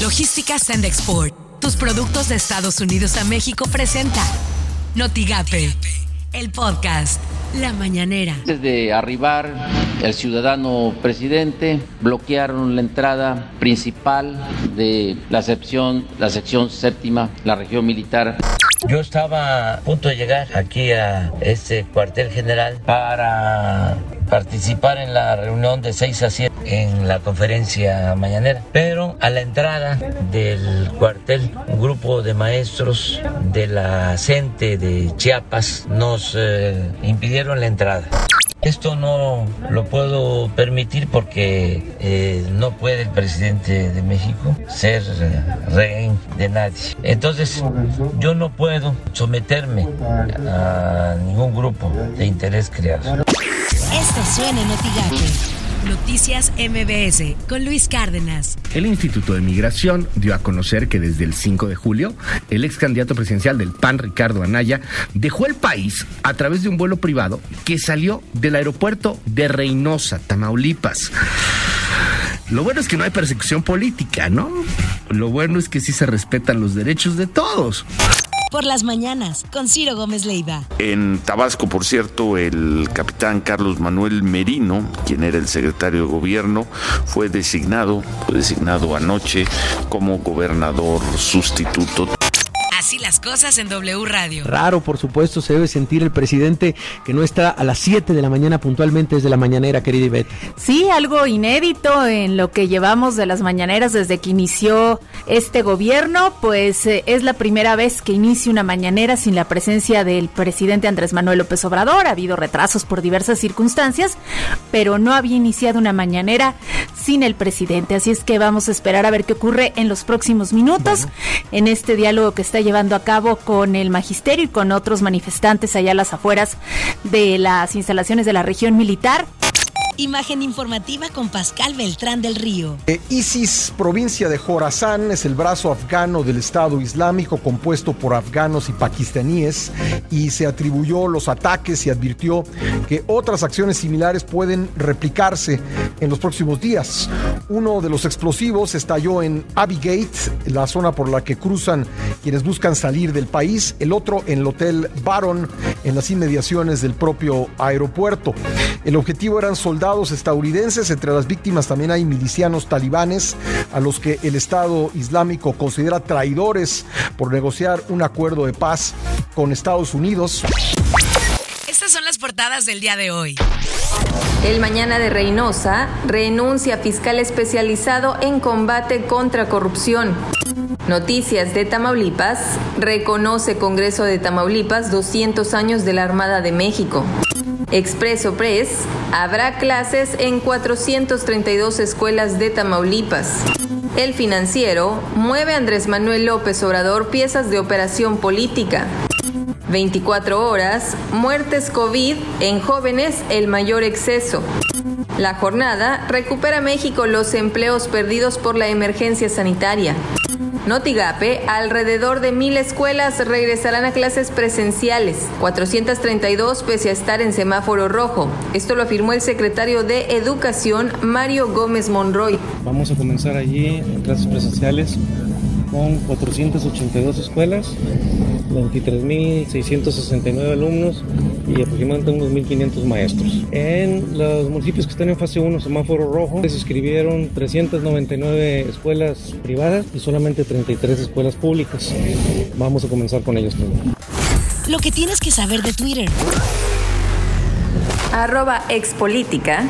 Logística Send Export. Tus productos de Estados Unidos a México presenta Notigape, el podcast La Mañanera. Antes de arribar, el ciudadano presidente bloquearon la entrada principal de la sección, la sección séptima, la región militar. Yo estaba a punto de llegar aquí a este cuartel general para participar en la reunión de 6 a 7 en la conferencia mañanera. Pero a la entrada del cuartel, un grupo de maestros de la CENTE de Chiapas nos eh, impidieron la entrada. Esto no lo puedo permitir porque eh, no puede el presidente de México ser eh, rehén de nadie. Entonces, yo no puedo someterme a ningún grupo de interés creado. Esto suena en Notigape. Noticias MBS con Luis Cárdenas. El Instituto de Migración dio a conocer que desde el 5 de julio, el ex candidato presidencial del PAN, Ricardo Anaya, dejó el país a través de un vuelo privado que salió del aeropuerto de Reynosa, Tamaulipas. Lo bueno es que no hay persecución política, ¿no? Lo bueno es que sí se respetan los derechos de todos por las mañanas con Ciro Gómez Leiva. En Tabasco, por cierto, el capitán Carlos Manuel Merino, quien era el secretario de gobierno, fue designado, fue designado anoche como gobernador sustituto. Las cosas en W Radio. Raro, por supuesto, se debe sentir el presidente que no está a las 7 de la mañana puntualmente desde la mañanera, querida Ivette. Sí, algo inédito en lo que llevamos de las mañaneras desde que inició este gobierno, pues eh, es la primera vez que inicia una mañanera sin la presencia del presidente Andrés Manuel López Obrador. Ha habido retrasos por diversas circunstancias, pero no había iniciado una mañanera sin el presidente. Así es que vamos a esperar a ver qué ocurre en los próximos minutos en este diálogo que está llevando a cabo con el magisterio y con otros manifestantes allá a las afueras de las instalaciones de la región militar. Imagen informativa con Pascal Beltrán del Río. Eh, ISIS, provincia de Jorazán, es el brazo afgano del Estado Islámico compuesto por afganos y pakistaníes y se atribuyó los ataques y advirtió que otras acciones similares pueden replicarse en los próximos días. Uno de los explosivos estalló en Abigate, la zona por la que cruzan quienes buscan salir del país, el otro en el Hotel Baron, en las inmediaciones del propio aeropuerto. El objetivo eran soldados estadounidenses. Entre las víctimas también hay milicianos talibanes a los que el Estado Islámico considera traidores por negociar un acuerdo de paz con Estados Unidos. Estas son las portadas del día de hoy. El mañana de Reynosa renuncia fiscal especializado en combate contra corrupción. Noticias de Tamaulipas. Reconoce Congreso de Tamaulipas 200 años de la Armada de México. Expreso Press, habrá clases en 432 escuelas de Tamaulipas. El financiero mueve Andrés Manuel López Obrador piezas de operación política. 24 horas, muertes COVID en jóvenes el mayor exceso. La jornada recupera México los empleos perdidos por la emergencia sanitaria. Notigape, alrededor de mil escuelas regresarán a clases presenciales, 432 pese a estar en semáforo rojo. Esto lo afirmó el secretario de Educación, Mario Gómez Monroy. Vamos a comenzar allí en clases presenciales con 482 escuelas, 23.669 alumnos y aproximadamente unos 1.500 maestros. En los municipios que están en fase 1, semáforo rojo, se inscribieron 399 escuelas privadas y solamente 33 escuelas públicas. Vamos a comenzar con ellos primero. Lo que tienes que saber de Twitter. Arroba expolítica.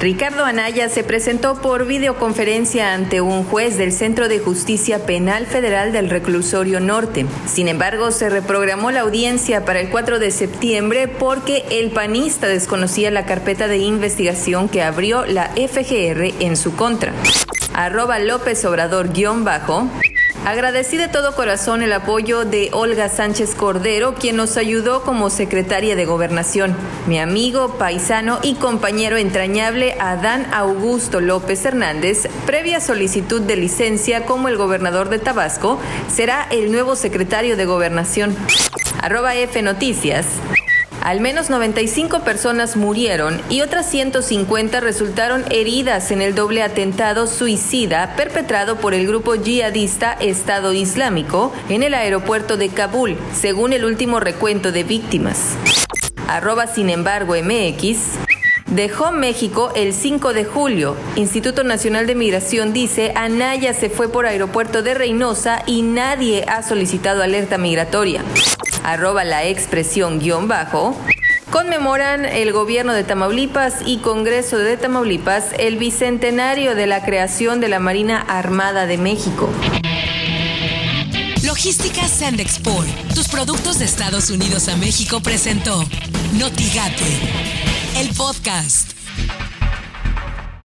Ricardo Anaya se presentó por videoconferencia ante un juez del Centro de Justicia Penal Federal del Reclusorio Norte. Sin embargo, se reprogramó la audiencia para el 4 de septiembre porque el panista desconocía la carpeta de investigación que abrió la FGR en su contra. Arroba López Obrador bajo. Agradecí de todo corazón el apoyo de Olga Sánchez Cordero, quien nos ayudó como secretaria de Gobernación. Mi amigo, paisano y compañero entrañable Adán Augusto López Hernández, previa solicitud de licencia como el gobernador de Tabasco, será el nuevo secretario de Gobernación. Arroba F Noticias. Al menos 95 personas murieron y otras 150 resultaron heridas en el doble atentado suicida perpetrado por el grupo yihadista Estado Islámico en el aeropuerto de Kabul, según el último recuento de víctimas. Arroba sin embargo MX. Dejó México el 5 de julio. Instituto Nacional de Migración dice, Anaya se fue por aeropuerto de Reynosa y nadie ha solicitado alerta migratoria. Arroba la expresión guion bajo. Conmemoran el gobierno de Tamaulipas y Congreso de Tamaulipas el bicentenario de la creación de la Marina Armada de México. Logística Sandexport, tus productos de Estados Unidos a México presentó Notigate, el podcast.